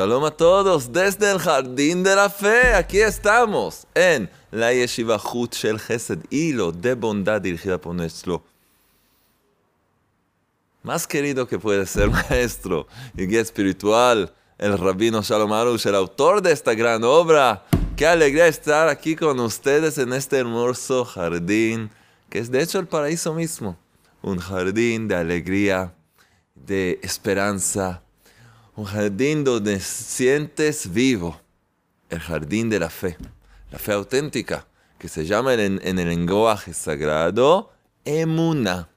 Shalom a todos desde el Jardín de la Fe. Aquí estamos en la Yeshiva Hut Shel Chesed, hilo de bondad dirigida por nuestro más querido que puede ser maestro y guía espiritual, el rabino Shalom Arush, el autor de esta gran obra. Qué alegría estar aquí con ustedes en este hermoso jardín, que es de hecho el paraíso mismo. Un jardín de alegría, de esperanza, un jardín donde sientes vivo el jardín de la fe, la fe auténtica, que se llama en, el lenguaje sagrado emuna.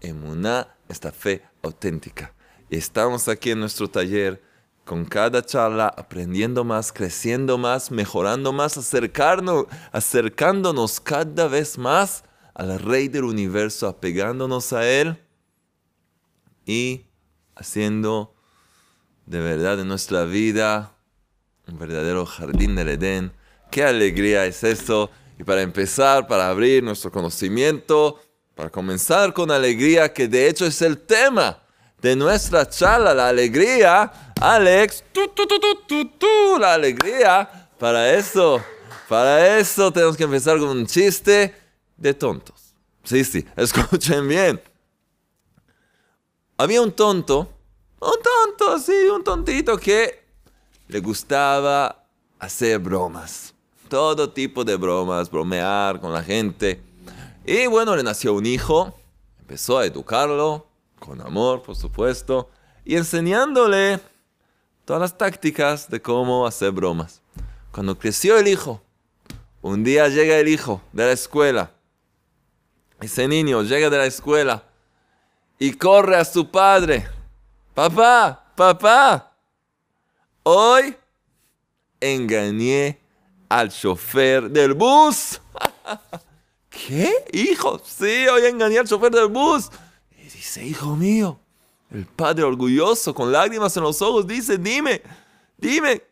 Emuna, esta fe auténtica. Y estamos aquí en nuestro taller con cada charla aprendiendo más, creciendo más, mejorando más, acercarnos, acercándonos cada vez más al Rey del universo, apegándonos a Él y haciendo de verdad en nuestra vida, un verdadero jardín del Edén. Qué alegría es eso. Y para empezar, para abrir nuestro conocimiento, para comenzar con alegría, que de hecho es el tema de nuestra charla, la alegría, Alex, tú, tú, tú, tú, tú, la alegría, para eso, para eso tenemos que empezar con un chiste de tontos. Sí, sí, escuchen bien. Había un tonto un tonto, sí, un tontito que le gustaba hacer bromas. Todo tipo de bromas, bromear con la gente. Y bueno, le nació un hijo, empezó a educarlo, con amor, por supuesto, y enseñándole todas las tácticas de cómo hacer bromas. Cuando creció el hijo, un día llega el hijo de la escuela. Ese niño llega de la escuela y corre a su padre Papá, papá, hoy engañé al chofer del bus. ¿Qué? Hijo, sí, hoy engañé al chofer del bus. Y dice, hijo mío, el padre orgulloso, con lágrimas en los ojos, dice, dime, dime,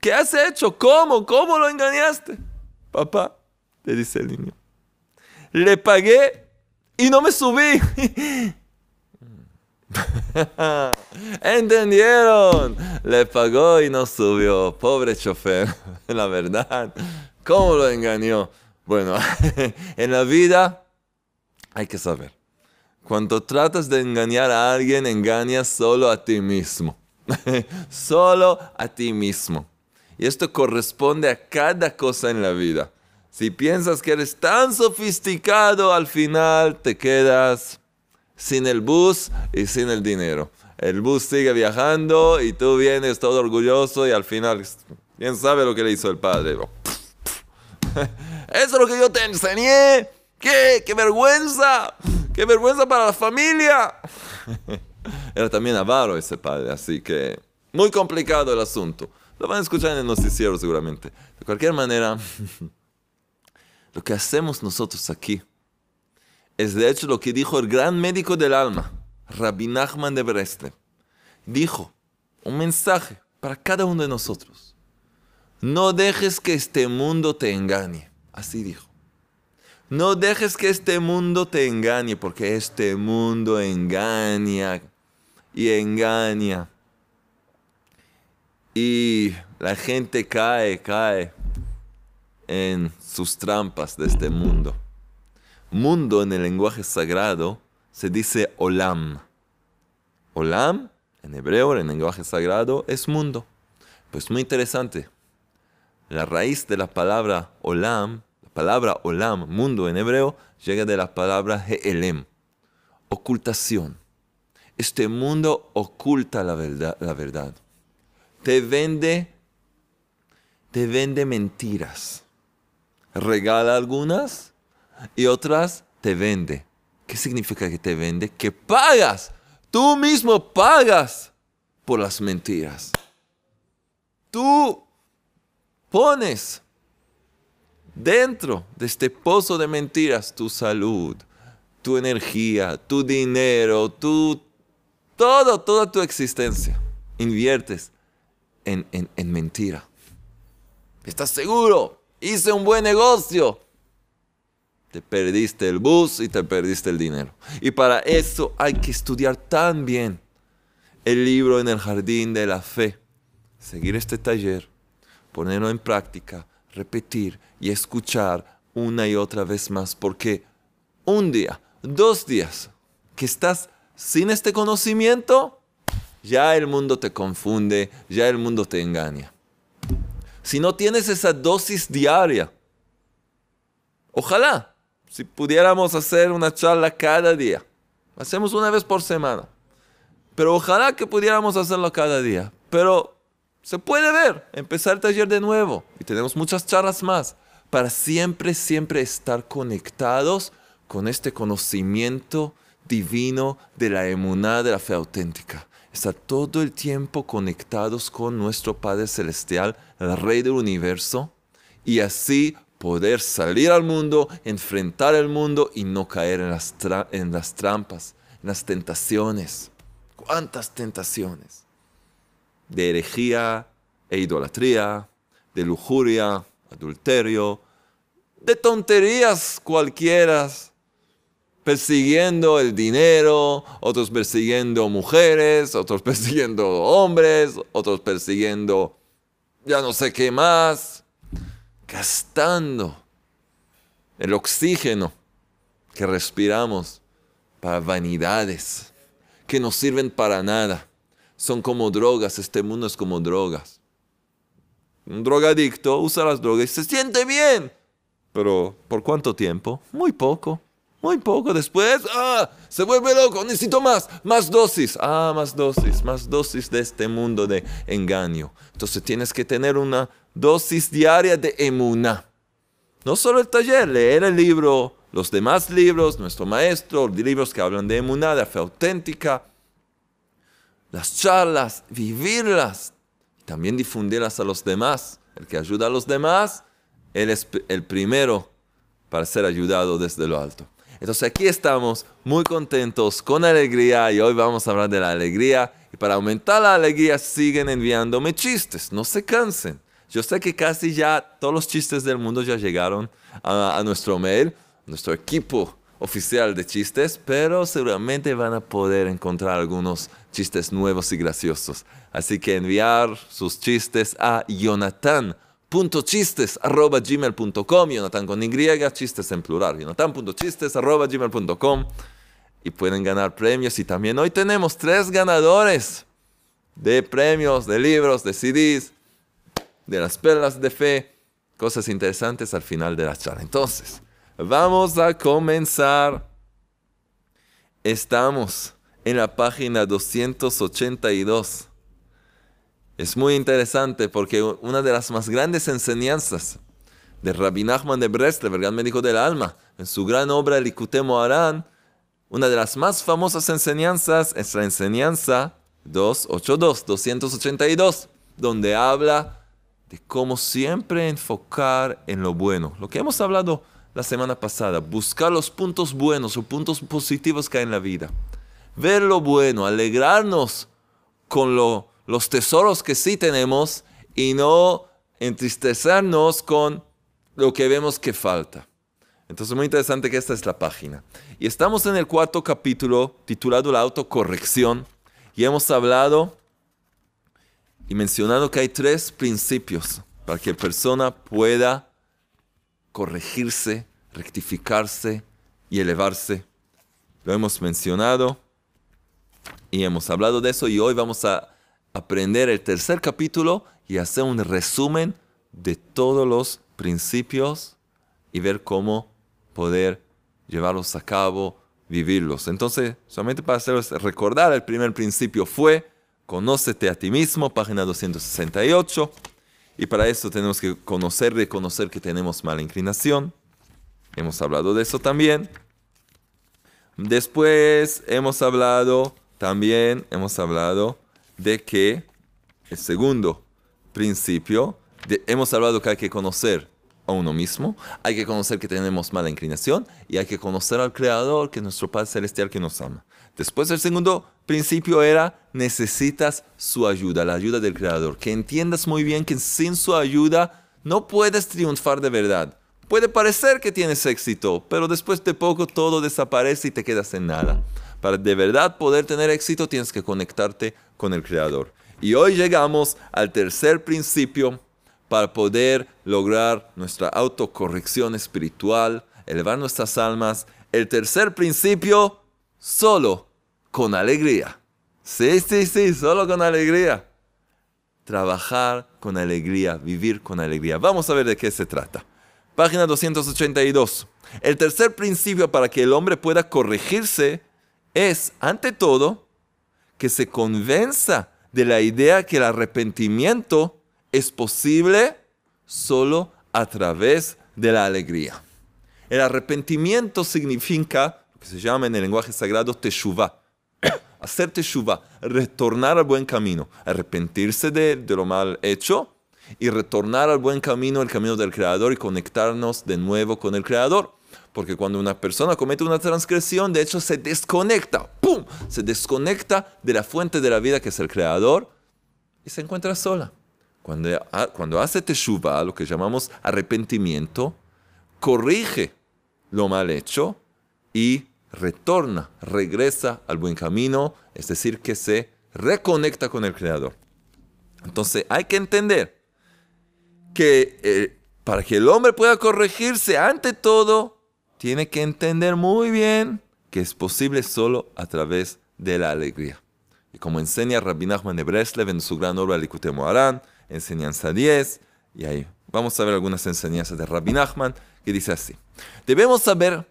¿qué has hecho? ¿Cómo? ¿Cómo lo engañaste? Papá, le dice el niño, le pagué y no me subí. ¿Entendieron? Le pagó y no subió. Pobre chofer. La verdad. ¿Cómo lo engañó? Bueno, en la vida hay que saber. Cuando tratas de engañar a alguien, engañas solo a ti mismo. solo a ti mismo. Y esto corresponde a cada cosa en la vida. Si piensas que eres tan sofisticado, al final te quedas sin el bus y sin el dinero. El bus sigue viajando y tú vienes todo orgulloso y al final, ¿quién sabe lo que le hizo el padre? Eso es lo que yo te enseñé. ¿Qué? ¡Qué vergüenza! ¡Qué vergüenza para la familia! Era también avaro ese padre, así que muy complicado el asunto. Lo van a escuchar en el noticiero seguramente. De cualquier manera, lo que hacemos nosotros aquí es de hecho lo que dijo el gran médico del alma, Rabbi Nachman de Breslev. Dijo un mensaje para cada uno de nosotros. No dejes que este mundo te engañe. Así dijo. No dejes que este mundo te engañe, porque este mundo engaña y engaña. Y la gente cae, cae en sus trampas de este mundo mundo en el lenguaje sagrado se dice olam. Olam, en hebreo, en el lenguaje sagrado, es mundo. Pues muy interesante. La raíz de la palabra olam, la palabra olam, mundo en hebreo, llega de la palabra he'elem, ocultación. Este mundo oculta la verdad, la verdad. Te vende, te vende mentiras. Regala algunas y otras te vende. ¿Qué significa que te vende? Que pagas. Tú mismo pagas por las mentiras. Tú pones dentro de este pozo de mentiras tu salud, tu energía, tu dinero, tu todo, toda tu existencia. Inviertes en, en mentira. ¿Estás seguro? Hice un buen negocio. Te perdiste el bus y te perdiste el dinero. Y para eso hay que estudiar tan bien el libro en el jardín de la fe. seguir este taller, ponerlo en práctica, repetir y escuchar una y otra vez más, porque un día, dos días que estás sin este conocimiento, ya el mundo te confunde, ya el mundo te engaña. Si no tienes esa dosis diaria, ojalá, si pudiéramos hacer una charla cada día, hacemos una vez por semana, pero ojalá que pudiéramos hacerlo cada día, pero se puede ver, empezar el taller de nuevo y tenemos muchas charlas más para siempre, siempre estar conectados con este conocimiento divino de la emuná de la fe auténtica. Estar todo el tiempo conectados con nuestro Padre Celestial, el Rey del Universo, y así poder salir al mundo, enfrentar el mundo y no caer en las, en las trampas, en las tentaciones. ¿Cuántas tentaciones? De herejía e idolatría, de lujuria, adulterio, de tonterías cualquiera, persiguiendo el dinero, otros persiguiendo mujeres, otros persiguiendo hombres, otros persiguiendo ya no sé qué más, gastando el oxígeno que respiramos para vanidades que no sirven para nada. Son como drogas, este mundo es como drogas. Un drogadicto usa las drogas y se siente bien. Pero ¿por cuánto tiempo? Muy poco. Muy poco. Después, ah, se vuelve loco. Necesito más. Más dosis. Ah, más dosis. Más dosis de este mundo de engaño. Entonces tienes que tener una dosis diaria de emuna. No solo el taller, leer el libro, los demás libros, nuestro maestro, libros que hablan de emuna, de fe auténtica, las charlas, vivirlas, también difundirlas a los demás. El que ayuda a los demás, él es el primero para ser ayudado desde lo alto. Entonces aquí estamos muy contentos, con alegría, y hoy vamos a hablar de la alegría. Y para aumentar la alegría siguen enviándome chistes, no se cansen. Yo sé que casi ya todos los chistes del mundo ya llegaron a, a nuestro mail, nuestro equipo oficial de chistes, pero seguramente van a poder encontrar algunos chistes nuevos y graciosos. Así que enviar sus chistes a jonathan.chistes.gmail.com Jonathan con Y, chistes en plural. jonathan.chistes.gmail.com Y pueden ganar premios. Y también hoy tenemos tres ganadores de premios, de libros, de CDs, de las perlas de fe. Cosas interesantes al final de la charla. Entonces, Vamos a comenzar. Estamos en la página 282. Es muy interesante porque una de las más grandes enseñanzas de Rabbi Nachman de Breslev, el gran médico del alma, en su gran obra El Ikutemo Aran, una de las más famosas enseñanzas es la enseñanza 282, 282, donde habla de cómo siempre enfocar en lo bueno. Lo que hemos hablado la semana pasada, buscar los puntos buenos o puntos positivos que hay en la vida. Ver lo bueno, alegrarnos con los tesoros que sí tenemos y no entristecernos con lo que vemos que falta. Entonces, muy interesante que esta es la página. Y estamos en el cuarto capítulo titulado La autocorrección y hemos hablado y mencionado que hay tres principios para que persona pueda corregirse, rectificarse y elevarse. Lo hemos mencionado y hemos hablado de eso y hoy vamos a aprender el tercer capítulo y hacer un resumen de todos los principios y ver cómo poder llevarlos a cabo, vivirlos. Entonces, solamente para hacerles recordar, el primer principio fue, conócete a ti mismo, página 268. Y para eso tenemos que conocer, reconocer que tenemos mala inclinación. Hemos hablado de eso también. Después hemos hablado también, hemos hablado de que el segundo principio, hemos hablado que hay que conocer a uno mismo, hay que conocer que tenemos mala inclinación y hay que conocer al Creador, que es nuestro Padre Celestial que nos ama. Después el segundo principio era, necesitas su ayuda, la ayuda del Creador. Que entiendas muy bien que sin su ayuda no puedes triunfar de verdad. Puede parecer que tienes éxito, pero después de poco todo desaparece y te quedas en nada. Para de verdad poder tener éxito tienes que conectarte con el Creador. Y hoy llegamos al tercer principio para poder lograr nuestra autocorrección espiritual, elevar nuestras almas. El tercer principio, solo con alegría. Sí, sí, sí, solo con alegría. Trabajar con alegría, vivir con alegría. Vamos a ver de qué se trata. Página 282. El tercer principio para que el hombre pueda corregirse es, ante todo, que se convenza de la idea que el arrepentimiento es posible solo a través de la alegría. El arrepentimiento significa lo que se llama en el lenguaje sagrado teshuvah. Hacer teshuvah, retornar al buen camino, arrepentirse de, de lo mal hecho y retornar al buen camino, el camino del Creador y conectarnos de nuevo con el Creador. Porque cuando una persona comete una transgresión, de hecho se desconecta, ¡pum! Se desconecta de la fuente de la vida que es el Creador y se encuentra sola. Cuando, cuando hace teshuva, lo que llamamos arrepentimiento, corrige lo mal hecho y retorna, regresa al buen camino, es decir, que se reconecta con el Creador. Entonces hay que entender que eh, para que el hombre pueda corregirse, ante todo, tiene que entender muy bien que es posible solo a través de la alegría. Y como enseña Rabbi Nachman de Breslev en su gran obra Likutei Moharan, enseñanza 10, y ahí vamos a ver algunas enseñanzas de Rabbi Nachman, que dice así. Debemos saber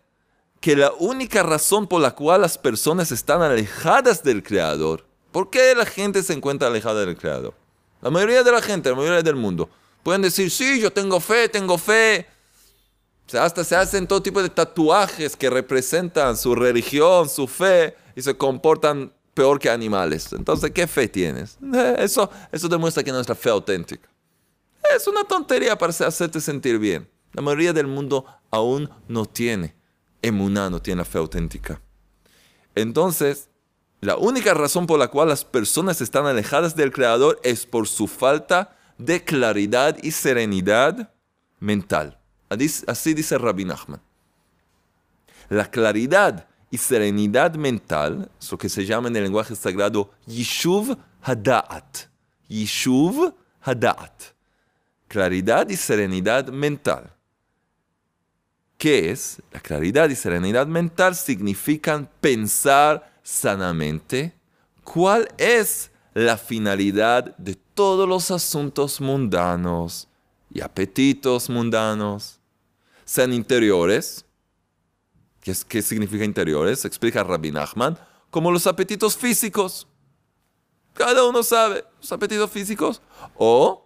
que la única razón por la cual las personas están alejadas del Creador, ¿por qué la gente se encuentra alejada del Creador? La mayoría de la gente, la mayoría del mundo, pueden decir, sí, yo tengo fe, tengo fe, hasta se hacen todo tipo de tatuajes que representan su religión, su fe, y se comportan peor que animales. Entonces, ¿qué fe tienes? Eh, eso, eso demuestra que no es la fe auténtica. Es una tontería para hacerte sentir bien. La mayoría del mundo aún no tiene emuná, no tiene la fe auténtica. Entonces, la única razón por la cual las personas están alejadas del Creador es por su falta de claridad y serenidad mental. Así dice Rabbi Nachman. La claridad y serenidad mental lo que se llama en el lenguaje sagrado Yishuv Hada'at. Yishuv Hada'at. Claridad y serenidad mental. ¿Qué es? La claridad y serenidad mental significan pensar sanamente cuál es la finalidad de todos los asuntos mundanos y apetitos mundanos sean interiores. ¿Qué, ¿Qué, significa interiores? Explica Rabbi Nachman, como los apetitos físicos. Cada uno sabe, los apetitos físicos. O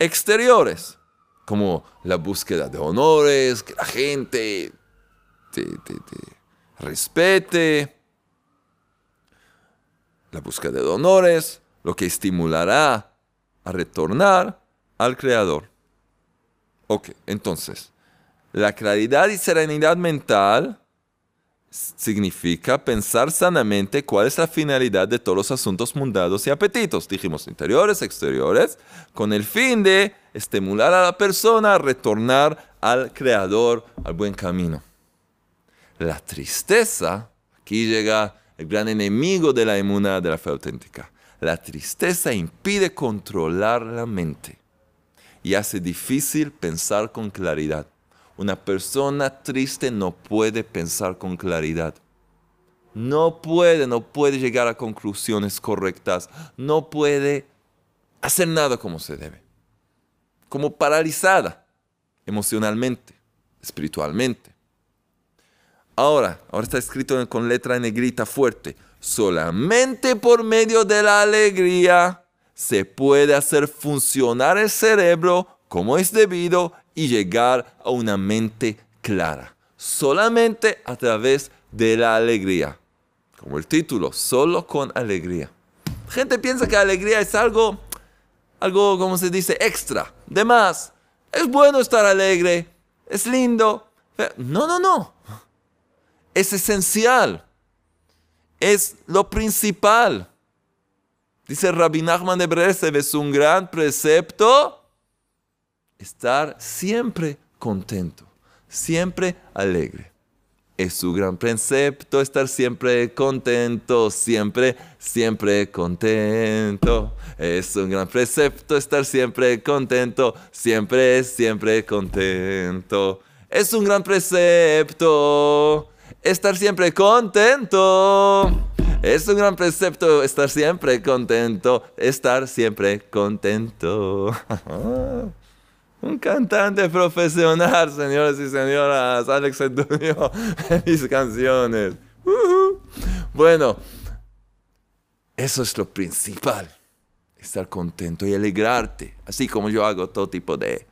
exteriores, como la búsqueda de honores, que la gente te, te, te respete. La búsqueda de honores, lo que estimulará a retornar al Creador. Ok, entonces, la claridad y serenidad mental significa pensar sanamente cuál es la finalidad de todos los asuntos mundanos y apetitos, dijimos interiores, exteriores, con el fin de estimular a la persona a retornar al Creador, al buen camino. La tristeza, aquí llega el gran enemigo de la inmunidad de la fe auténtica. La tristeza impide controlar la mente y hace difícil pensar con claridad. Una persona triste no puede pensar con claridad. No puede, no puede llegar a conclusiones correctas. No puede hacer nada como se debe. Como paralizada emocionalmente, espiritualmente. Ahora, ahora está escrito con letra negrita fuerte. Solamente por medio de la alegría se puede hacer funcionar el cerebro como es debido y llegar a una mente clara. Solamente a través de la alegría. Como el título, solo con alegría. Gente piensa que alegría es algo, algo, como se dice, extra, de más. Es bueno estar alegre, es lindo. No, no, no. Es esencial. Es lo principal. Dice Rabbi Nachman de Breslev, es un gran precepto estar siempre contento, siempre alegre. Es su gran precepto estar siempre contento, siempre, siempre contento. Es un gran precepto estar siempre contento, siempre, siempre contento. Es un gran precepto estar siempre contento. Es un gran precepto estar siempre contento, estar siempre contento. Un cantante profesional, señores y señoras. Alex Antonio mis canciones. Bueno, eso es lo principal. Estar contento y alegrarte. Así como yo hago todo tipo de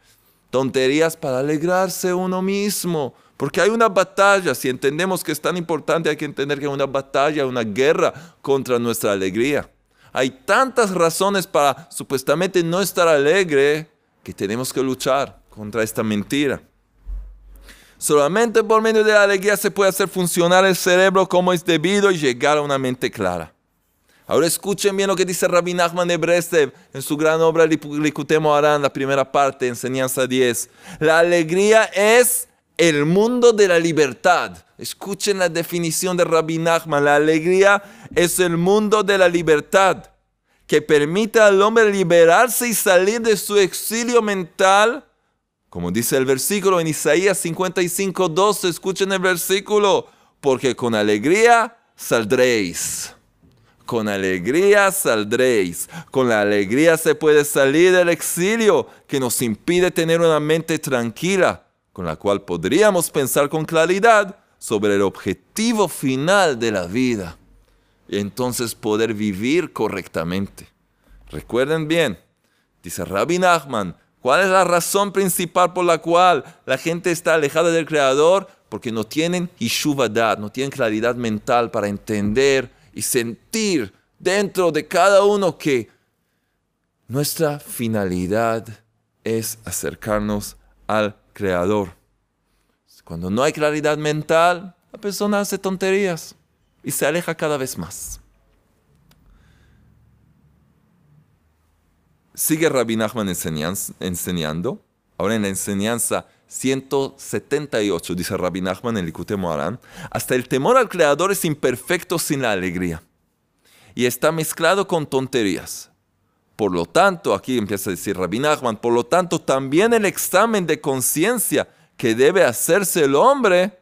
tonterías para alegrarse uno mismo. Porque hay una batalla. Si entendemos que es tan importante, hay que entender que hay una batalla, una guerra contra nuestra alegría. Hay tantas razones para supuestamente no estar alegre que tenemos que luchar contra esta mentira. Solamente por medio de la alegría se puede hacer funcionar el cerebro como es debido y llegar a una mente clara. Ahora escuchen bien lo que dice Rabbi Nachman de Breslev en su gran obra Likutemo Aran, la primera parte, enseñanza 10. La alegría es el mundo de la libertad. Escuchen la definición de Rabbi Nachman. La alegría es el mundo de la libertad que permite al hombre liberarse y salir de su exilio mental. Como dice el versículo en Isaías 55, 12, escuchen el versículo, porque con alegría saldréis. Con alegría saldréis. Con la alegría se puede salir del exilio que nos impide tener una mente tranquila, con la cual podríamos pensar con claridad sobre el objetivo final de la vida y entonces poder vivir correctamente. Recuerden bien, dice Rabbi Nachman, ¿cuál es la razón principal por la cual la gente está alejada del Creador? Porque no tienen Yishuvadat, no tienen claridad mental para entender y sentir dentro de cada uno que nuestra finalidad es acercarnos al Creador. Cuando no hay claridad mental, la persona hace tonterías y se aleja cada vez más. Sigue Rabbi Nachman enseñando. Ahora en la enseñanza 178, dice Rabbi Nachman en Likute Moharan, hasta el temor al Creador es imperfecto sin la alegría. Y está mezclado con tonterías. Por lo tanto, aquí empieza a decir Rabbi Nachman, por lo tanto también el examen de conciencia que debe hacerse el hombre,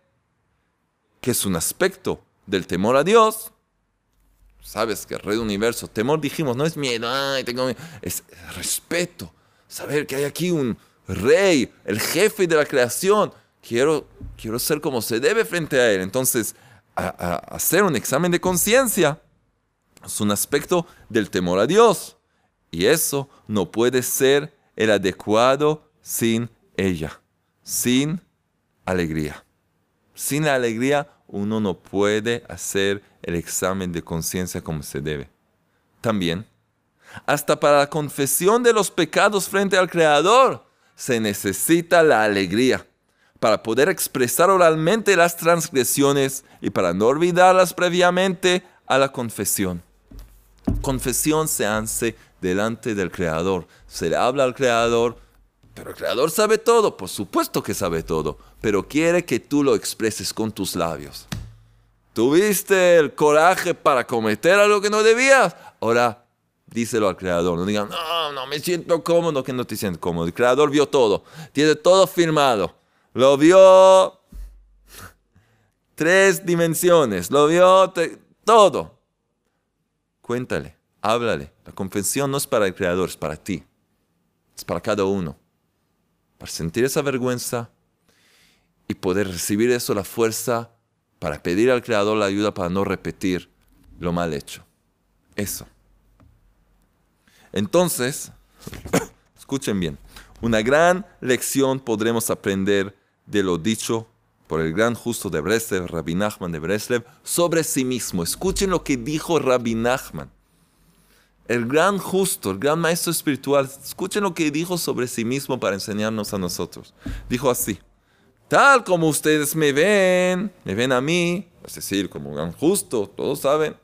que es un aspecto del temor a Dios, sabes que del universo, temor dijimos, no es miedo, es respeto, saber que hay aquí un rey, el jefe de la creación, quiero, quiero ser como se debe frente a él. Entonces, hacer un examen de conciencia es un aspecto del temor a Dios. Y eso no puede ser el adecuado sin ella, sin alegría. Sin la alegría uno no puede hacer el examen de conciencia como se debe. También, hasta para la confesión de los pecados frente al Creador, se necesita la alegría para poder expresar oralmente las transgresiones y para no olvidarlas previamente a la confesión. Confesión se hace delante del Creador. Se le habla al Creador, pero el Creador sabe todo, por supuesto que sabe todo, pero quiere que tú lo expreses con tus labios. Tuviste el coraje para cometer algo que no debías. Ahora díselo al creador. No digan, no, no me siento cómodo, que no te sientes cómodo. El creador vio todo. Tiene todo firmado. Lo vio tres dimensiones. Lo vio todo. Cuéntale, háblale. La confesión no es para el creador, es para ti. Es para cada uno. Para sentir esa vergüenza y poder recibir eso, la fuerza para pedir al Creador la ayuda para no repetir lo mal hecho. Eso. Entonces, escuchen bien, una gran lección podremos aprender de lo dicho por el gran justo de Breslev, Rabbi Nachman de Breslev, sobre sí mismo. Escuchen lo que dijo Rabbi Nachman. El gran justo, el gran maestro espiritual, escuchen lo que dijo sobre sí mismo para enseñarnos a nosotros. Dijo así, Tal como ustedes me ven, me ven a mí, es decir, como un gran justo, todos saben.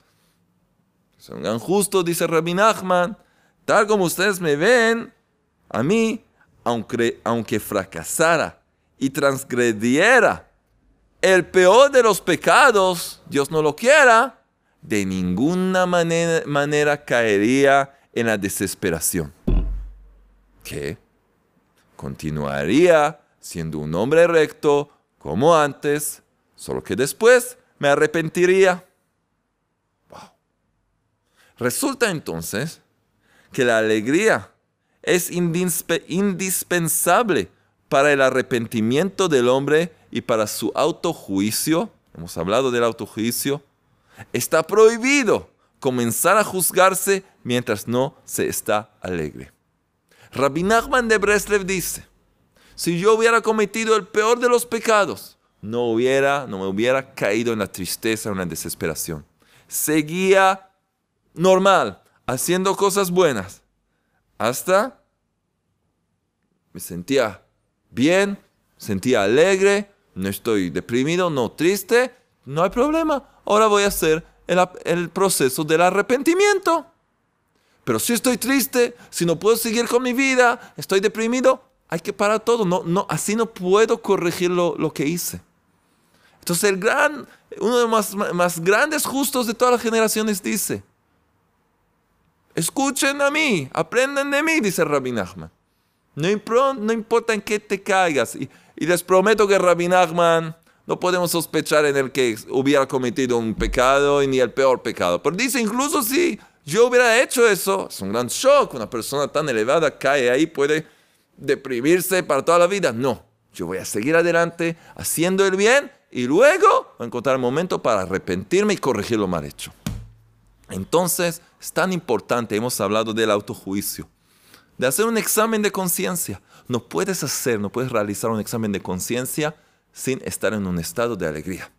Es un gran justo, dice Rabbi Nachman. Tal como ustedes me ven, a mí, aunque, aunque fracasara y transgrediera el peor de los pecados, Dios no lo quiera, de ninguna manera, caería en la desesperación. Que continuaría siendo un hombre recto como antes, solo que después me arrepentiría. Resulta entonces que la alegría es indispensable para el arrepentimiento del hombre y para su autojuicio. Hemos hablado del autojuicio. Está prohibido comenzar a juzgarse mientras no se está alegre. Rabbi Nachman de Breslev dice, si yo hubiera cometido el peor de los pecados, no hubiera, no me hubiera caído en la tristeza, en la desesperación. Seguía normal, haciendo cosas buenas, hasta me sentía bien, sentía alegre, no estoy deprimido, no triste, no hay problema. Ahora voy a hacer el, proceso del arrepentimiento. Pero si estoy triste, si no puedo seguir con mi vida, estoy deprimido, hay que parar todo. No, no, así no puedo corregir lo, que hice. Entonces el gran, uno de los más, grandes justos de todas las generaciones dice, escuchen a mí, aprendan de mí, dice Rabbi Nachman. No, no importa en qué te caigas. Y, les prometo que Rabbi Nachman no podemos sospechar en el que hubiera cometido un pecado y ni el peor pecado. Pero dice, incluso si yo hubiera hecho eso, es un gran shock. Una persona tan elevada cae ahí, puede deprimirse para toda la vida. No, yo voy a seguir adelante haciendo el bien y luego voy a encontrar el momento para arrepentirme y corregir lo mal hecho. Entonces, es tan importante, hemos hablado del autojuicio, de hacer un examen de conciencia. No puedes hacer, no puedes realizar un examen de conciencia sin estar en un estado de alegría.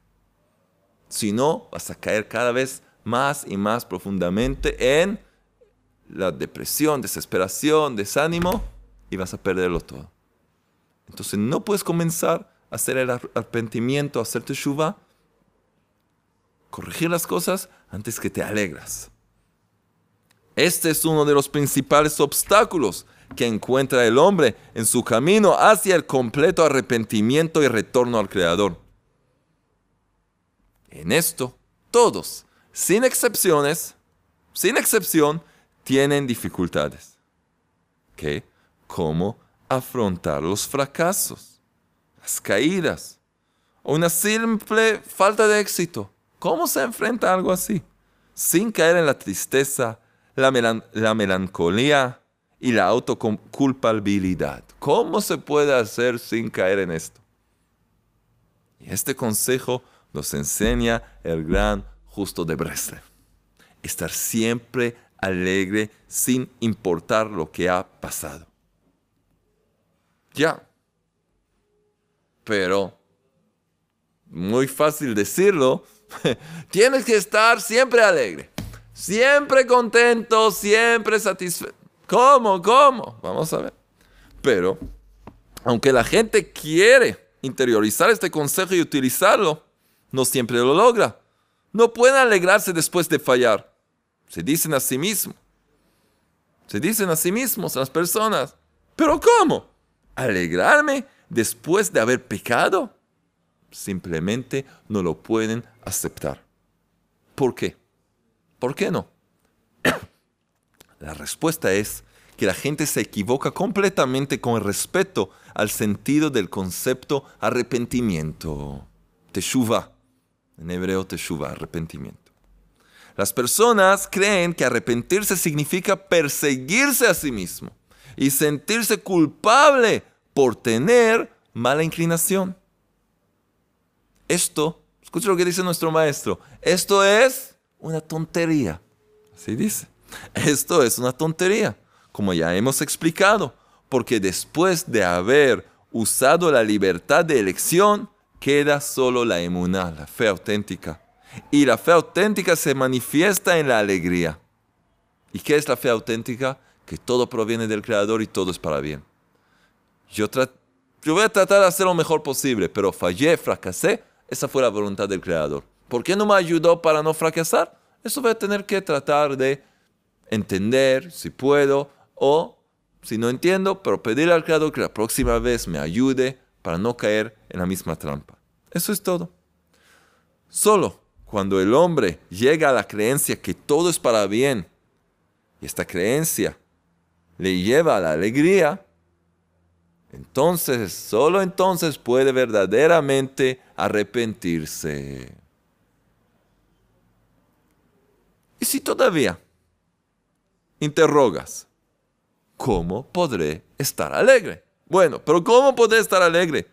Si no, vas a caer cada vez más y más profundamente en la depresión, desesperación, desánimo y vas a perderlo todo. Entonces no puedes comenzar a hacer el arrepentimiento, a hacerte shuva, corregir las cosas antes que te alegras. Este es uno de los principales obstáculos que encuentra el hombre en su camino hacia el completo arrepentimiento y retorno al Creador. En esto, todos, sin excepciones, sin excepción, tienen dificultades. ¿Qué? ¿Cómo afrontar los fracasos, las caídas o una simple falta de éxito? ¿Cómo se enfrenta algo así? Sin caer en la tristeza, la melancolía, y la autoculpabilidad. ¿Cómo se puede hacer sin caer en esto? Y este consejo nos enseña el gran justo de Breslev. Estar siempre alegre sin importar lo que ha pasado. Ya. Pero, muy fácil decirlo, tienes que estar siempre alegre, siempre contento, siempre satisfecho. ¿Cómo? ¿Cómo? Vamos a ver. Pero, aunque la gente quiere interiorizar este consejo y utilizarlo, no siempre lo logra. No pueden alegrarse después de fallar. Se dicen a sí mismos. Se dicen a sí mismos las personas. ¿Pero cómo? ¿Alegrarme después de haber pecado? Simplemente no lo pueden aceptar. ¿Por qué? ¿Por qué no? La respuesta es que la gente se equivoca completamente con respecto al sentido del concepto arrepentimiento. Teshuva. En hebreo, teshuva, arrepentimiento. Las personas creen que arrepentirse significa perseguirse a sí mismo y sentirse culpable por tener mala inclinación. Esto, escucha lo que dice nuestro maestro, esto es una tontería. Así dice. Esto es una tontería, como ya hemos explicado, porque después de haber usado la libertad de elección, queda solo la emuná, la fe auténtica. Y la fe auténtica se manifiesta en la alegría. ¿Y qué es la fe auténtica? Que todo proviene del Creador y todo es para bien. Yo, yo voy a tratar de hacer lo mejor posible, pero fallé, fracasé. Esa fue la voluntad del Creador. ¿Por qué no me ayudó para no fracasar? Eso voy a tener que tratar de entender si puedo o si no entiendo, pero pedir al Creador que la próxima vez me ayude para no caer en la misma trampa. Eso es todo. Solo cuando el hombre llega a la creencia que todo es para bien, y esta creencia le lleva a la alegría, entonces, solo entonces puede verdaderamente arrepentirse. Y si todavía interrogas, ¿cómo podré estar alegre? Bueno, pero ¿cómo podré estar alegre?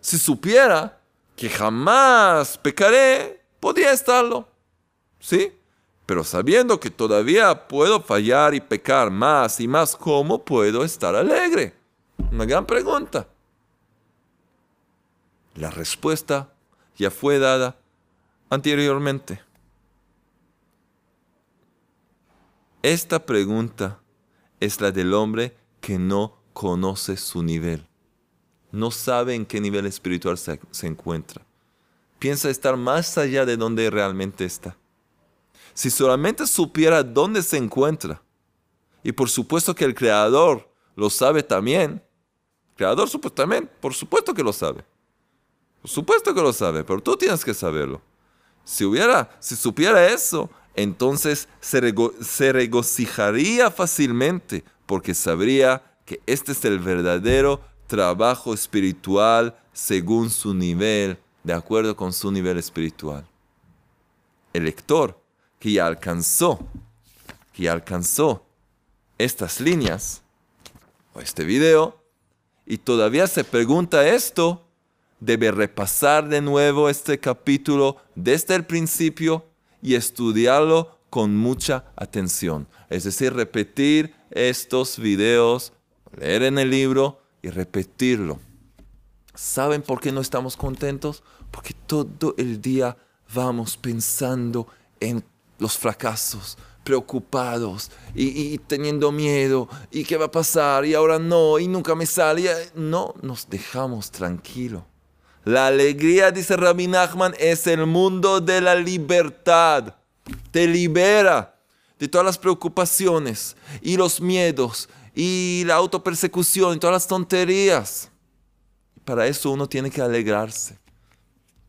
Si supiera que jamás pecaré, podría estarlo. ¿Sí? Pero sabiendo que todavía puedo fallar y pecar más y más, ¿cómo puedo estar alegre? Una gran pregunta. La respuesta ya fue dada anteriormente. Esta pregunta es la del hombre que no conoce su nivel. No sabe en qué nivel espiritual se, encuentra. Piensa estar más allá de donde realmente está. Si solamente supiera dónde se encuentra, y por supuesto que el Creador lo sabe también, Creador supuestamente, por supuesto que lo sabe. Por supuesto que lo sabe, pero tú tienes que saberlo. Si hubiera, si supiera eso, entonces se, regocijaría fácilmente porque sabría que este es el verdadero trabajo espiritual según su nivel, de acuerdo con su nivel espiritual. El lector que ya alcanzó, que ya alcanzó estas líneas, o este video, y todavía se pregunta esto, debe repasar de nuevo este capítulo desde el principio y estudiarlo con mucha atención. Es decir, repetir estos videos, leer en el libro y repetirlo. ¿Saben por qué no estamos contentos? Porque todo el día vamos pensando en los fracasos, preocupados y, teniendo miedo y qué va a pasar y ahora no y nunca me sale. No nos dejamos tranquilo. La alegría, dice Rabbi Nachman, es el mundo de la libertad. Te libera de todas las preocupaciones y los miedos y la autopersecución y todas las tonterías. Para eso uno tiene que alegrarse.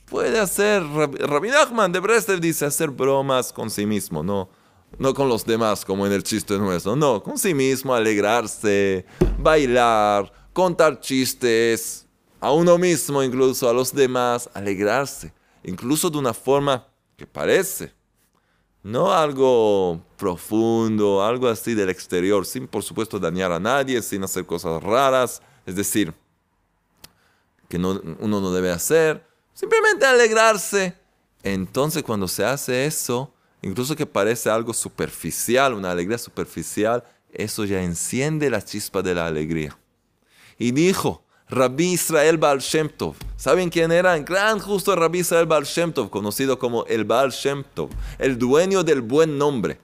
Puede hacer, Rabbi Nachman de Breslev dice, hacer bromas con sí mismo, no no con los demás como en el chiste nuestro, no, con sí mismo, alegrarse, bailar, contar chistes, a uno mismo incluso, a los demás, alegrarse, incluso de una forma que parece, no algo profundo, algo así del exterior, sin por supuesto dañar a nadie, sin hacer cosas raras, es decir, que uno no debe hacer, simplemente alegrarse. Entonces cuando se hace eso, incluso que parece algo superficial, una alegría superficial, eso ya enciende la chispa de la alegría. Y dijo, Rabbi Israel Baal Shem Tov. ¿Saben quién era? El gran justo Rabbi Israel Baal Shem Tov, conocido como el Baal Shem Tov, el dueño del buen nombre.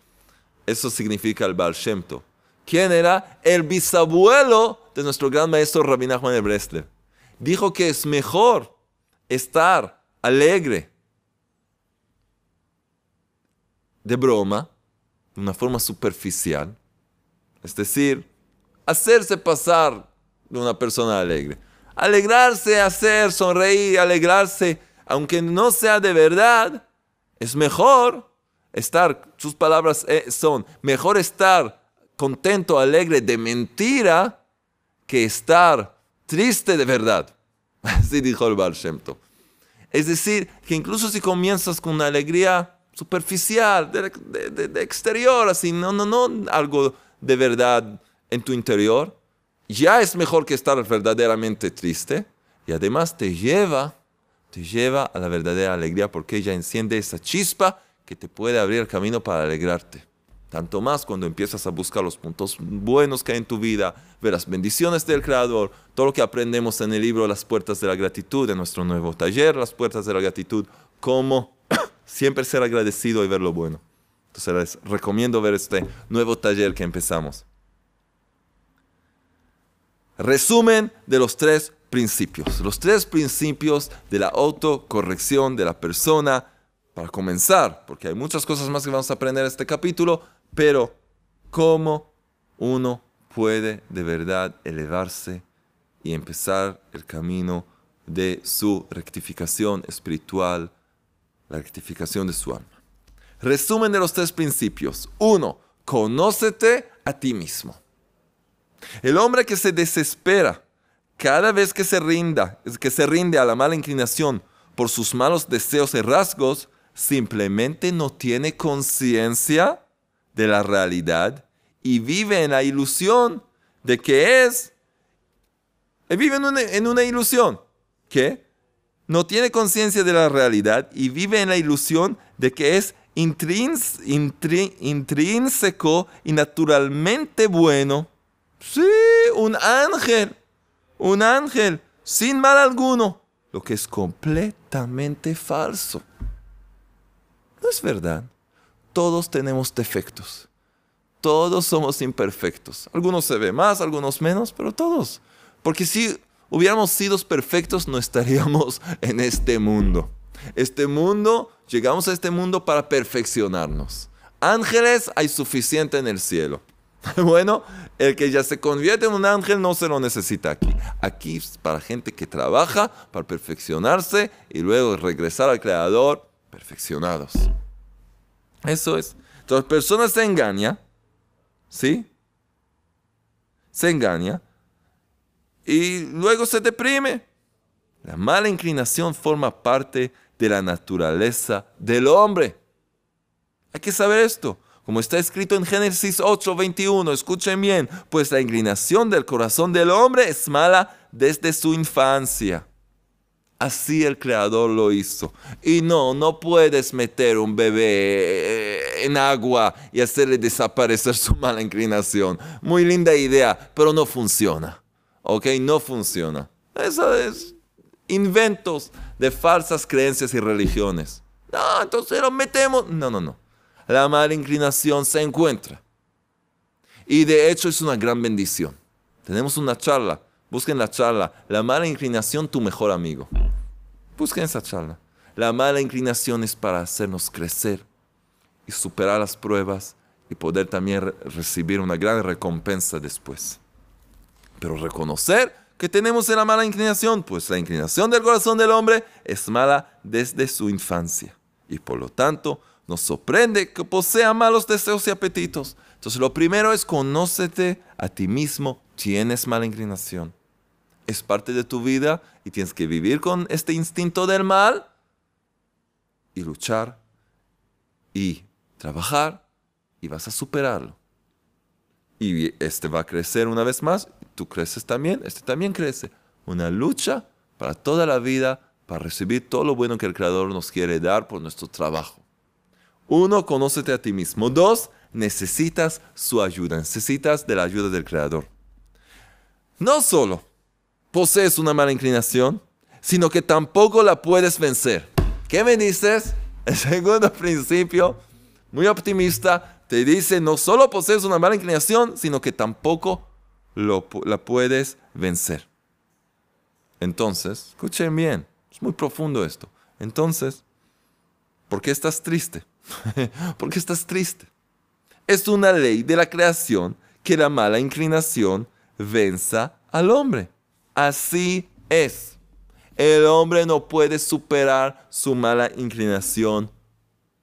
Eso significa el Baal Shem Tov. ¿Quién era? El bisabuelo de nuestro gran maestro Rabbi Nachman de Breslev. Dijo que es mejor estar alegre de broma, de una forma superficial, es decir, hacerse pasar de una persona alegre. Alegrarse, hacer, sonreír, alegrarse, aunque no sea de verdad, es mejor estar, sus palabras eh, son, mejor estar contento, alegre de mentira que estar triste de verdad. Así dijo el Baal Shem Es decir, que incluso si comienzas con una alegría superficial, de, exterior, así, no, no, no algo de verdad en tu interior, ya es mejor que estar verdaderamente triste y además te lleva, te lleva a la verdadera alegría porque ella enciende esa chispa que te puede abrir el camino para alegrarte. Tanto más cuando empiezas a buscar los puntos buenos que hay en tu vida, ver las bendiciones del Creador, todo lo que aprendemos en el libro Las Puertas de la Gratitud, en nuestro nuevo taller, Las Puertas de la Gratitud, cómo siempre ser agradecido y ver lo bueno. Entonces les recomiendo ver este nuevo taller que empezamos. Resumen de los tres principios. Los tres principios de la autocorrección de la persona. Para comenzar, porque hay muchas cosas más que vamos a aprender en este capítulo, pero cómo uno puede de verdad elevarse y empezar el camino de su rectificación espiritual, la rectificación de su alma. Resumen de los tres principios. Uno, conócete a ti mismo. El hombre que se desespera cada vez que se rinda, que se rinde a la mala inclinación por sus malos deseos y rasgos, simplemente no tiene conciencia de la realidad y vive en la ilusión de que es, vive en una, en una ilusión, que no tiene conciencia de la realidad y vive en la ilusión de que es intrínseco y naturalmente bueno. Sí, un ángel, un ángel, sin mal alguno, lo que es completamente falso. No es verdad. Todos tenemos defectos. Todos somos imperfectos. Algunos se ve más, algunos menos, pero todos. Porque si hubiéramos sido perfectos, no estaríamos en este mundo. Este mundo, llegamos a este mundo para perfeccionarnos. Ángeles hay suficiente en el cielo. Bueno, el que ya se convierte en un ángel no se lo necesita aquí. Aquí es para gente que trabaja, para perfeccionarse y luego regresar al Creador perfeccionados. Eso es. Entonces, personas se engaña, ¿sí? Se engaña y luego se deprime. La mala inclinación forma parte de la naturaleza del hombre. Hay que saber esto. Como está escrito en Génesis 8, 21, escuchen bien, pues la inclinación del corazón del hombre es mala desde su infancia. Así el Creador lo hizo. Y no, no puedes meter un bebé eh, en agua y hacerle desaparecer su mala inclinación. Muy linda idea, pero no funciona. ¿Ok? No funciona. Eso es inventos de falsas creencias y religiones. No, entonces lo metemos. No, no, no. La mala inclinación se encuentra. Y de hecho es una gran bendición. Tenemos una charla. Busquen la charla. La mala inclinación, tu mejor amigo. Busquen esa charla. La mala inclinación es para hacernos crecer y superar las pruebas y poder también recibir una gran recompensa después. Pero reconocer que tenemos en la mala inclinación, pues la inclinación del corazón del hombre es mala desde su infancia. Y por lo tanto, nos sorprende que posea malos deseos y apetitos. Entonces, lo primero es conócete a ti mismo. Tienes mala inclinación. Es parte de tu vida y tienes que vivir con este instinto del mal y luchar y trabajar y vas a superarlo. Y este va a crecer una vez más tú creces también, este también crece. Una lucha para toda la vida, para recibir todo lo bueno que el Creador nos quiere dar por nuestro trabajo. Uno, conócete a ti mismo. Dos, necesitas su ayuda, necesitas de la ayuda del Creador. No solo posees una mala inclinación, sino que tampoco la puedes vencer. ¿Qué me dices? El segundo principio, muy optimista, te dice, no solo posees una mala inclinación, sino que tampoco la puedes vencer. Entonces, escuchen bien, es muy profundo esto. Entonces, ¿por qué estás triste? ¿Por qué estás triste? Es una ley de la creación que la mala inclinación venza al hombre. Así es. El hombre no puede superar su mala inclinación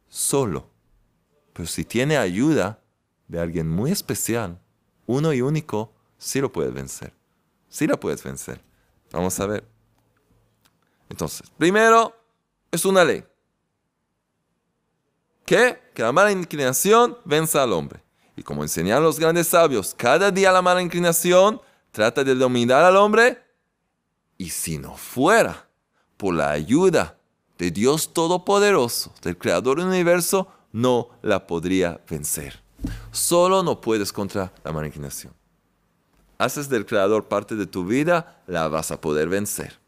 solo. Pero si tiene ayuda de alguien muy especial, uno y único, sí lo puedes vencer. Sí la puedes vencer. Vamos a ver. Entonces, primero, es una ley. ¿Qué? Que la mala inclinación venza al hombre. Y como enseñan los grandes sabios, cada día la mala inclinación trata de dominar al hombre. Y si no fuera por la ayuda de Dios Todopoderoso, del Creador del universo, no la podría vencer. Solo no puedes contra la mala inclinación haces del Creador parte de tu vida, la vas a poder vencer.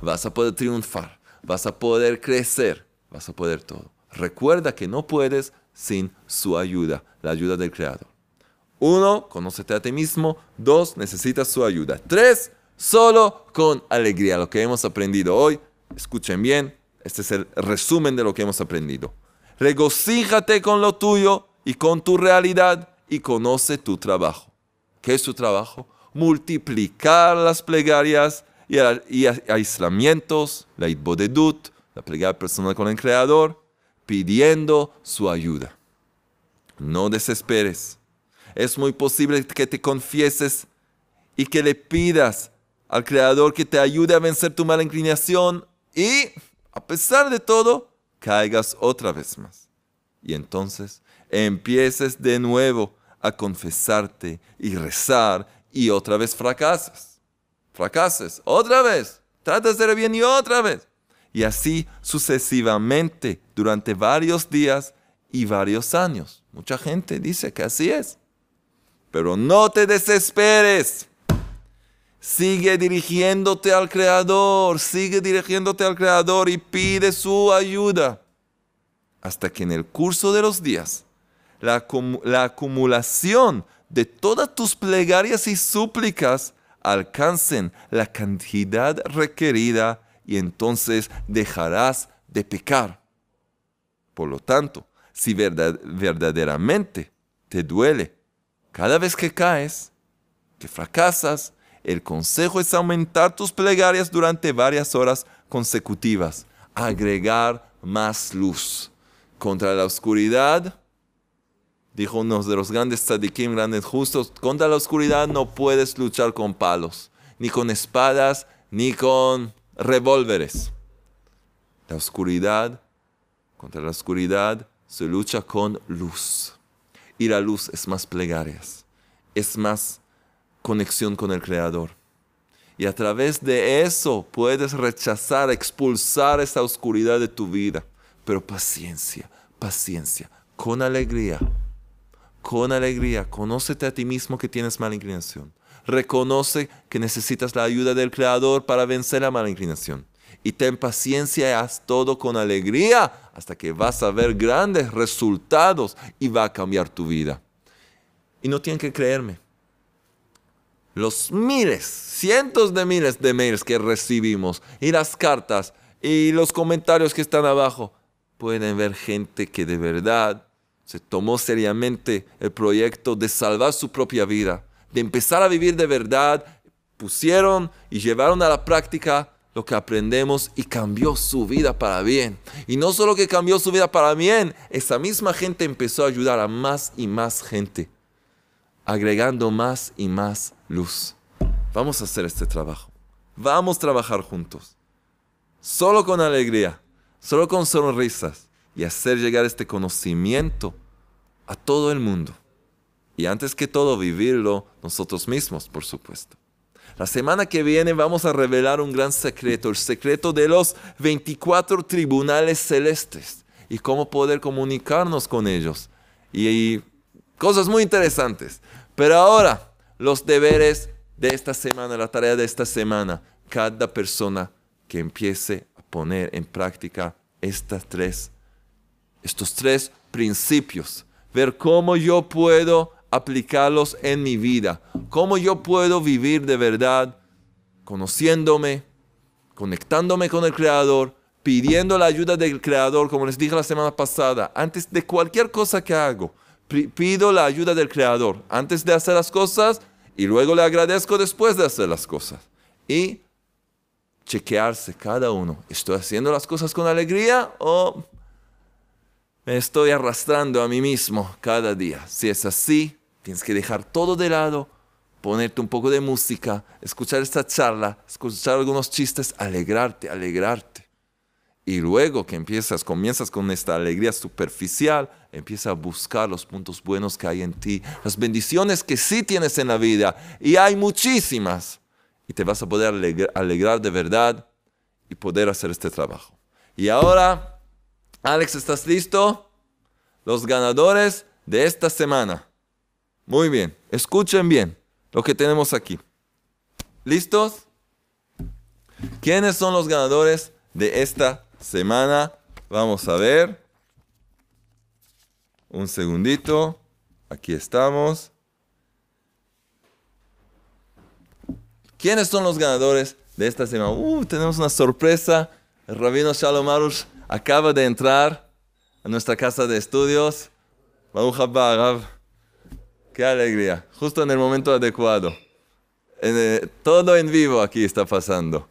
Vas a poder triunfar, vas a poder crecer, vas a poder todo. Recuerda que no puedes sin su ayuda, la ayuda del Creador. Uno, conócete a ti mismo. Dos, necesitas su ayuda. Tres, solo con alegría. Lo que hemos aprendido hoy, escuchen bien, este es el resumen de lo que hemos aprendido. Regocíjate con lo tuyo y con tu realidad y conoce tu trabajo. ¿Qué es su trabajo? Multiplicar las plegarias y, aislamientos, la itbodedut, la plegaria personal con el Creador, pidiendo su ayuda. No desesperes. Es muy posible que te confieses y que le pidas al Creador que te ayude a vencer tu mala inclinación y, a pesar de todo, caigas otra vez más. Y entonces empieces de nuevo a confesarte y rezar y otra vez fracasas. Fracases, otra vez. Trata de hacer bien y otra vez. Y así sucesivamente durante varios días y varios años. Mucha gente dice que así es. Pero no te desesperes. Sigue dirigiéndote al Creador, sigue dirigiéndote al Creador y pide su ayuda. Hasta que en el curso de los días, la, la acumulación de todas tus plegarias y súplicas alcancen la cantidad requerida y entonces dejarás de pecar. Por lo tanto, si verdaderamente te duele cada vez que caes, que fracasas, el consejo es aumentar tus plegarias durante varias horas consecutivas, agregar más luz. Contra la oscuridad, dijo uno de los grandes tzadikim, grandes justos, contra la oscuridad no puedes luchar con palos, ni con espadas, ni con revólveres. La oscuridad, contra la oscuridad se lucha con luz. Y la luz es más plegarias, es más conexión con el Creador. Y a través de eso puedes rechazar, expulsar esa oscuridad de tu vida. Pero paciencia, paciencia, con alegría, con alegría. Conócete a ti mismo que tienes mala inclinación. Reconoce que necesitas la ayuda del Creador para vencer la mala inclinación. Y ten paciencia y haz todo con alegría hasta que vas a ver grandes resultados y va a cambiar tu vida. Y no tienen que creerme los miles, cientos de miles de mails que recibimos y las cartas y los comentarios que están abajo, pueden ver gente que de verdad se tomó seriamente el proyecto de salvar su propia vida, de empezar a vivir de verdad, pusieron y llevaron a la práctica lo que aprendemos y cambió su vida para bien. Y no solo que cambió su vida para bien, esa misma gente empezó a ayudar a más y más gente agregando más y más luz. Vamos a hacer este trabajo. Vamos a trabajar juntos. Solo con alegría, solo con sonrisas y hacer llegar este conocimiento a todo el mundo. Y antes que todo, vivirlo nosotros mismos, por supuesto. La semana que viene vamos a revelar un gran secreto, el secreto de los 24 tribunales celestes y cómo poder comunicarnos con ellos. Y, cosas muy interesantes. Pero ahora, los deberes de esta semana, la tarea de esta semana, cada persona que empiece a poner en práctica estas tres, estos tres principios, ver cómo yo puedo aplicarlos en mi vida, cómo yo puedo vivir de verdad, conociéndome, conectándome con el Creador, pidiendo la ayuda del Creador, como les dije la semana pasada, antes de cualquier cosa que hago pido la ayuda del Creador antes de hacer las cosas y luego le agradezco después de hacer las cosas. Y chequearse cada uno. ¿Estoy haciendo las cosas con alegría o me estoy arrastrando a mí mismo cada día? Si es así, tienes que dejar todo de lado, ponerte un poco de música, escuchar esta charla, escuchar algunos chistes, alegrarte, alegrarte. Y luego que empiezas, comienzas con esta alegría superficial, empieza a buscar los puntos buenos que hay en ti, las bendiciones que sí tienes en la vida. Y hay muchísimas. Y te vas a poder alegrar, de verdad y poder hacer este trabajo. Y ahora, Alex, ¿estás listo? Los ganadores de esta semana. Muy bien, escuchen bien lo que tenemos aquí. ¿Listos? ¿Quiénes son los ganadores de esta semana. Vamos a ver. Un segundito. Aquí estamos. ¿Quiénes son los ganadores de esta semana? Uh, tenemos una sorpresa. El rabino Shalom Arush acaba de entrar a nuestra casa de estudios. Qué alegría. Justo en el momento adecuado. Eh, todo en vivo aquí está pasando.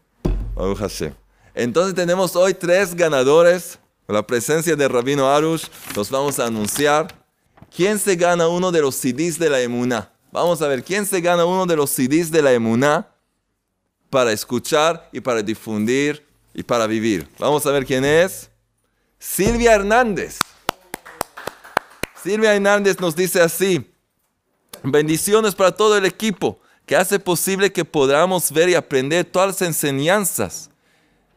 Entonces tenemos hoy tres ganadores. Con la presencia de Rabino Arush, los vamos a anunciar. ¿Quién se gana uno de los CDs de la Emuná? Vamos a ver, ¿quién se gana uno de los CDs de la Emuná para escuchar y para difundir y para vivir? Vamos a ver quién es. Silvia Hernández. Silvia Hernández nos dice así, bendiciones para todo el equipo que hace posible que podamos ver y aprender todas las enseñanzas.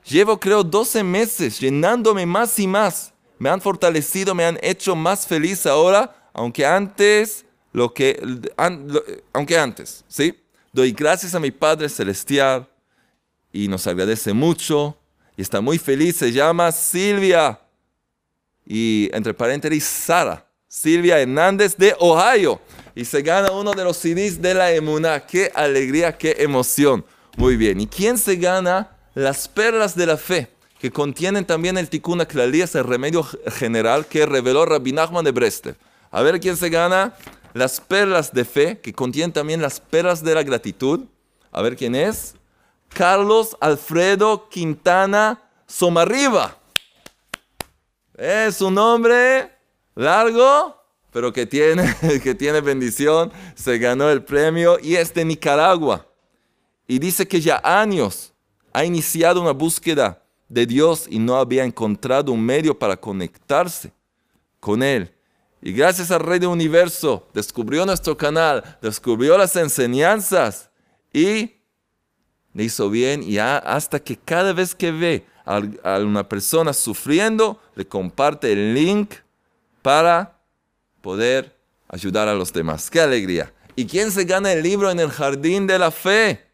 Llevo creo 12 meses llenándome más y más. Me han fortalecido, me han hecho más feliz ahora, aunque antes, lo que, aunque antes, ¿sí? Doy gracias a mi Padre Celestial y nos agradece mucho y está muy feliz. Se llama Silvia y entre paréntesis Sara. Silvia Hernández de Ohio y se gana uno de los CDs de la Emuná. Qué alegría, qué emoción. Muy bien. ¿Y quién se gana las perlas de la fe? Que contienen también el Tikkun es el remedio general que reveló Rabbi Nachman de Breste. A ver quién se gana las perlas de fe, que contienen también las perlas de la gratitud. A ver quién es. Carlos Alfredo Quintana Somarriba. Es un nombre largo, pero que tiene, que tiene bendición, se ganó el premio y es de Nicaragua. Y dice que ya años ha iniciado una búsqueda de Dios y no había encontrado un medio para conectarse con Él. Y gracias al Rey del Universo descubrió nuestro canal, descubrió las enseñanzas y le hizo bien y hasta que cada vez que ve a una persona sufriendo, le comparte el link para poder ayudar a los demás. ¡Qué alegría! ¿Y quién se gana el libro en el jardín de la fe?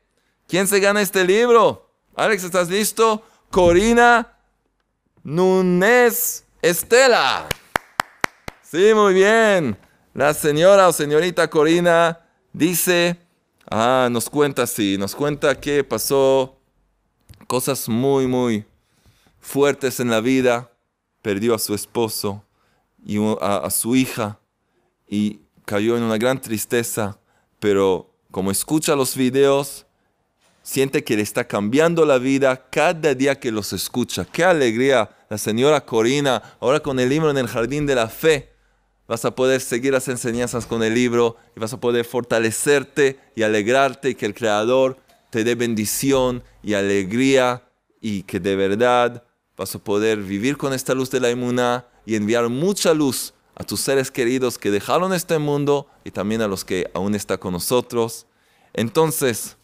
¿Quién se gana este libro? Alex, ¿estás listo? Corina Núñez Estela. Sí, muy bien. La señora o señorita Corina dice, ah, nos cuenta así, nos cuenta que pasó cosas muy, muy fuertes en la vida. Perdió a su esposo y a su hija y cayó en una gran tristeza, pero como escucha los videos, siente que le está cambiando la vida cada día que los escucha. Qué alegría la señora Corina, ahora con el libro en el jardín de la fe. Vas a poder seguir las enseñanzas con el libro y vas a poder fortalecerte y alegrarte y que el Creador te dé bendición y alegría y que de verdad vas a poder vivir con esta luz de la inmunidad y enviar mucha luz a tus seres queridos que dejaron este mundo y también a los que aún están con nosotros. Entonces,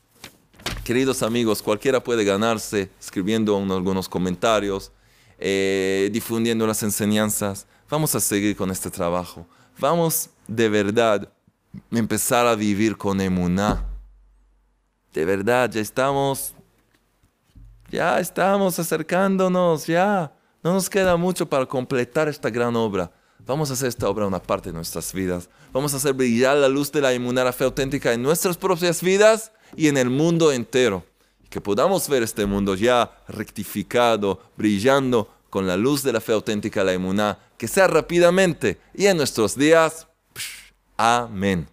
queridos amigos, cualquiera puede ganarse escribiendo algunos comentarios, eh, difundiendo las enseñanzas. Vamos a seguir con este trabajo. Vamos de verdad a empezar a vivir con emuná. De verdad, ya estamos, ya estamos acercándonos, ya. No nos queda mucho para completar esta gran obra. Vamos a hacer esta obra una parte de nuestras vidas. Vamos a hacer brillar la luz de la inmunidad fe auténtica en nuestras propias vidas y en el mundo entero. Que podamos ver este mundo ya rectificado, brillando con la luz de la fe auténtica, la inmunidad, que sea rápidamente y en nuestros días. amén.